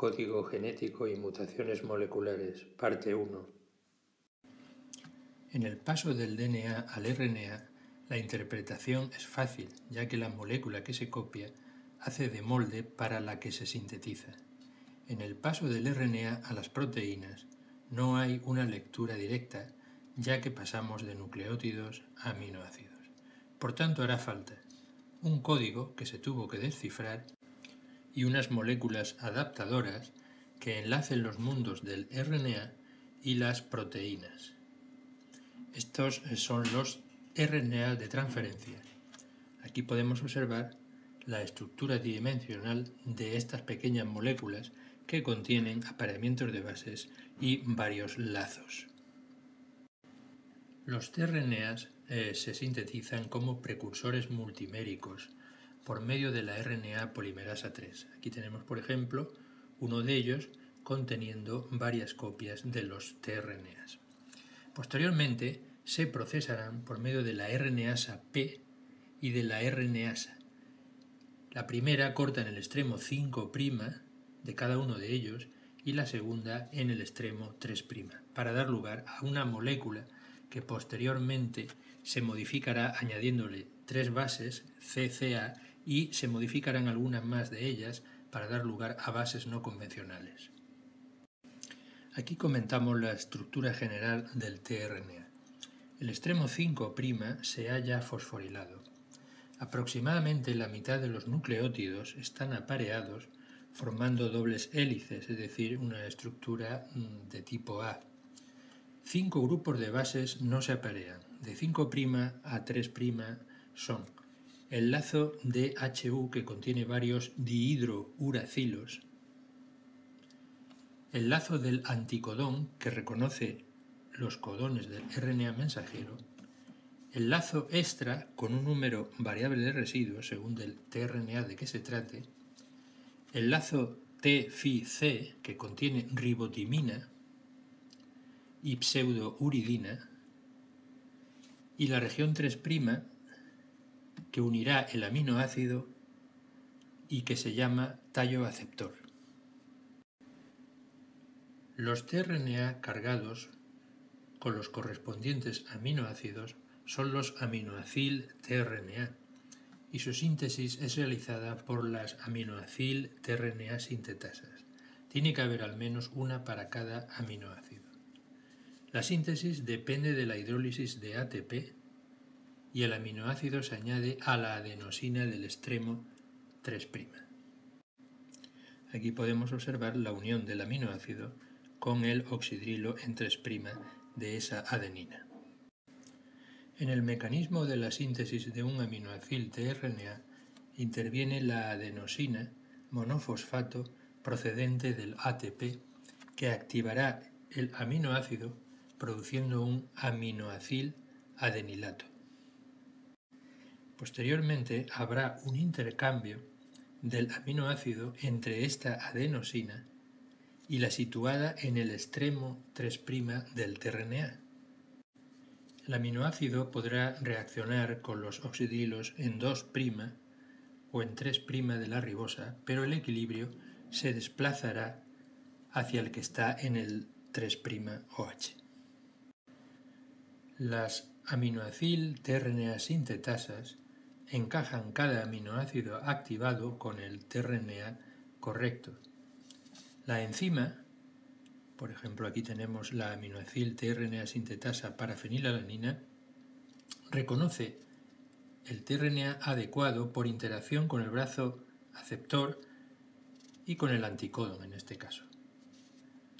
Código genético y mutaciones moleculares, parte 1. En el paso del DNA al RNA, la interpretación es fácil, ya que la molécula que se copia hace de molde para la que se sintetiza. En el paso del RNA a las proteínas, no hay una lectura directa, ya que pasamos de nucleótidos a aminoácidos. Por tanto, hará falta un código que se tuvo que descifrar y unas moléculas adaptadoras que enlacen los mundos del RNA y las proteínas. Estos son los RNA de transferencia. Aquí podemos observar la estructura tridimensional de estas pequeñas moléculas que contienen apareamientos de bases y varios lazos. Los tRNAs eh, se sintetizan como precursores multiméricos por medio de la RNA polimerasa 3. Aquí tenemos, por ejemplo, uno de ellos conteniendo varias copias de los tRNAs. Posteriormente se procesarán por medio de la RNasa P y de la RNasa. La primera corta en el extremo 5' de cada uno de ellos y la segunda en el extremo 3' para dar lugar a una molécula que posteriormente se modificará añadiéndole tres bases CCA y se modificarán algunas más de ellas para dar lugar a bases no convencionales. Aquí comentamos la estructura general del tRNA. El extremo 5' se halla fosforilado. Aproximadamente la mitad de los nucleótidos están apareados formando dobles hélices, es decir, una estructura mm, de tipo A. Cinco grupos de bases no se aparean. De 5' a 3' son el lazo DHU que contiene varios dihidrouracilos, el lazo del anticodón que reconoce los codones del RNA mensajero, el lazo extra con un número variable de residuos según del tRNA de que se trate, el lazo T-Fi-C que contiene ribotimina y pseudouridina, y la región 3' que unirá el aminoácido y que se llama tallo aceptor. Los tRNA cargados con los correspondientes aminoácidos son los aminoacil tRNA y su síntesis es realizada por las aminoacil tRNA sintetasas. Tiene que haber al menos una para cada aminoácido. La síntesis depende de la hidrólisis de ATP y el aminoácido se añade a la adenosina del extremo 3'. Aquí podemos observar la unión del aminoácido con el oxidrilo en 3' de esa adenina. En el mecanismo de la síntesis de un aminoacil tRNA interviene la adenosina monofosfato procedente del ATP que activará el aminoácido produciendo un aminoacil adenilato. Posteriormente habrá un intercambio del aminoácido entre esta adenosina y la situada en el extremo 3' del tRNA. El aminoácido podrá reaccionar con los oxidrilos en 2' o en 3' de la ribosa, pero el equilibrio se desplazará hacia el que está en el 3' OH. Las aminoacil tRNA sintetasas encajan cada aminoácido activado con el tRNA correcto. La enzima, por ejemplo aquí tenemos la aminoacil tRNA sintetasa para fenilalanina, reconoce el tRNA adecuado por interacción con el brazo aceptor y con el anticodón en este caso.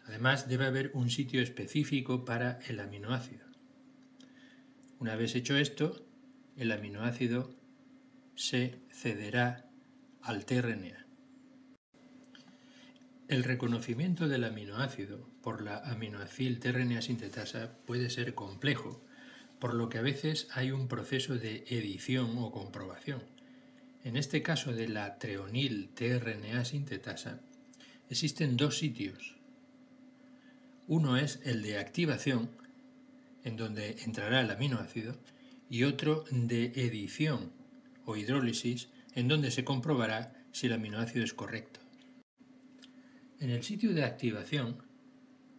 Además debe haber un sitio específico para el aminoácido. Una vez hecho esto, el aminoácido se cederá al tRNA. El reconocimiento del aminoácido por la aminoacil tRNA sintetasa puede ser complejo, por lo que a veces hay un proceso de edición o comprobación. En este caso de la treonil tRNA sintetasa, existen dos sitios. Uno es el de activación, en donde entrará el aminoácido, y otro de edición, hidrólisis en donde se comprobará si el aminoácido es correcto. En el sitio de activación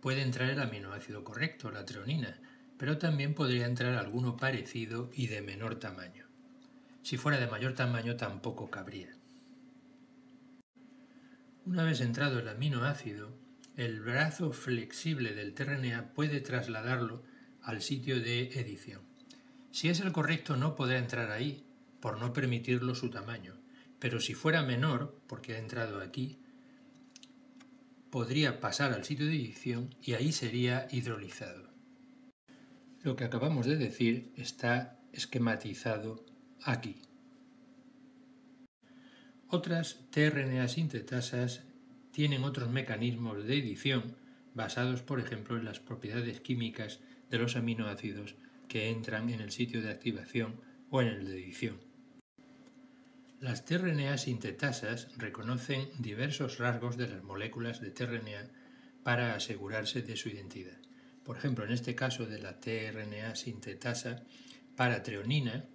puede entrar el aminoácido correcto, la treonina, pero también podría entrar alguno parecido y de menor tamaño. Si fuera de mayor tamaño tampoco cabría. Una vez entrado el aminoácido, el brazo flexible del tRNA puede trasladarlo al sitio de edición. Si es el correcto no podrá entrar ahí, por no permitirlo su tamaño, pero si fuera menor, porque ha entrado aquí, podría pasar al sitio de edición y ahí sería hidrolizado. Lo que acabamos de decir está esquematizado aquí. Otras tRNA sintetasas tienen otros mecanismos de edición basados, por ejemplo, en las propiedades químicas de los aminoácidos que entran en el sitio de activación o en el de edición. Las tRNA sintetasas reconocen diversos rasgos de las moléculas de tRNA para asegurarse de su identidad. Por ejemplo, en este caso de la tRNA sintetasa para treonina,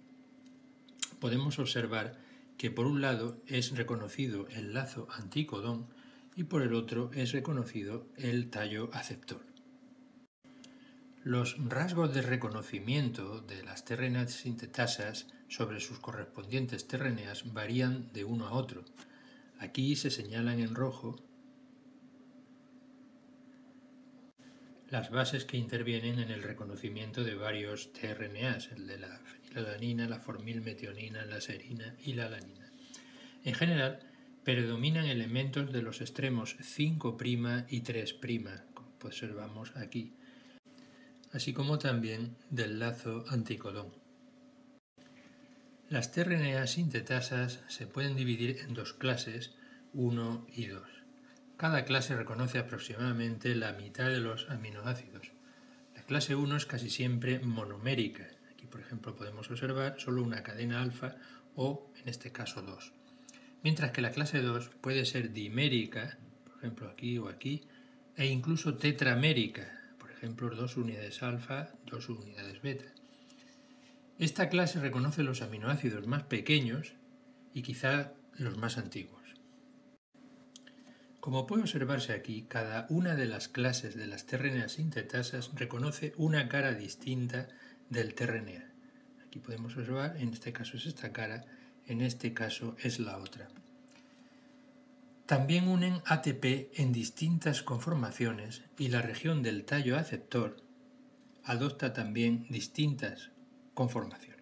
podemos observar que por un lado es reconocido el lazo anticodón y por el otro es reconocido el tallo aceptor. Los rasgos de reconocimiento de las tRNA sintetasas sobre sus correspondientes tRNAs varían de uno a otro. Aquí se señalan en rojo las bases que intervienen en el reconocimiento de varios tRNAs, el de la fenilalanina, la formilmetionina, la serina y la alanina. En general, predominan elementos de los extremos 5' y 3', como observamos aquí, así como también del lazo anticodón. Las tRNA sintetasas se pueden dividir en dos clases, 1 y 2. Cada clase reconoce aproximadamente la mitad de los aminoácidos. La clase 1 es casi siempre monomérica. Aquí, por ejemplo, podemos observar solo una cadena alfa o, en este caso, 2. Mientras que la clase 2 puede ser dimérica, por ejemplo aquí o aquí, e incluso tetramérica, por ejemplo, dos unidades alfa, dos unidades beta. Esta clase reconoce los aminoácidos más pequeños y quizá los más antiguos. Como puede observarse aquí, cada una de las clases de las tRNA sintetasas reconoce una cara distinta del tRNA. Aquí podemos observar, en este caso es esta cara, en este caso es la otra. También unen ATP en distintas conformaciones y la región del tallo aceptor adopta también distintas conformaciones.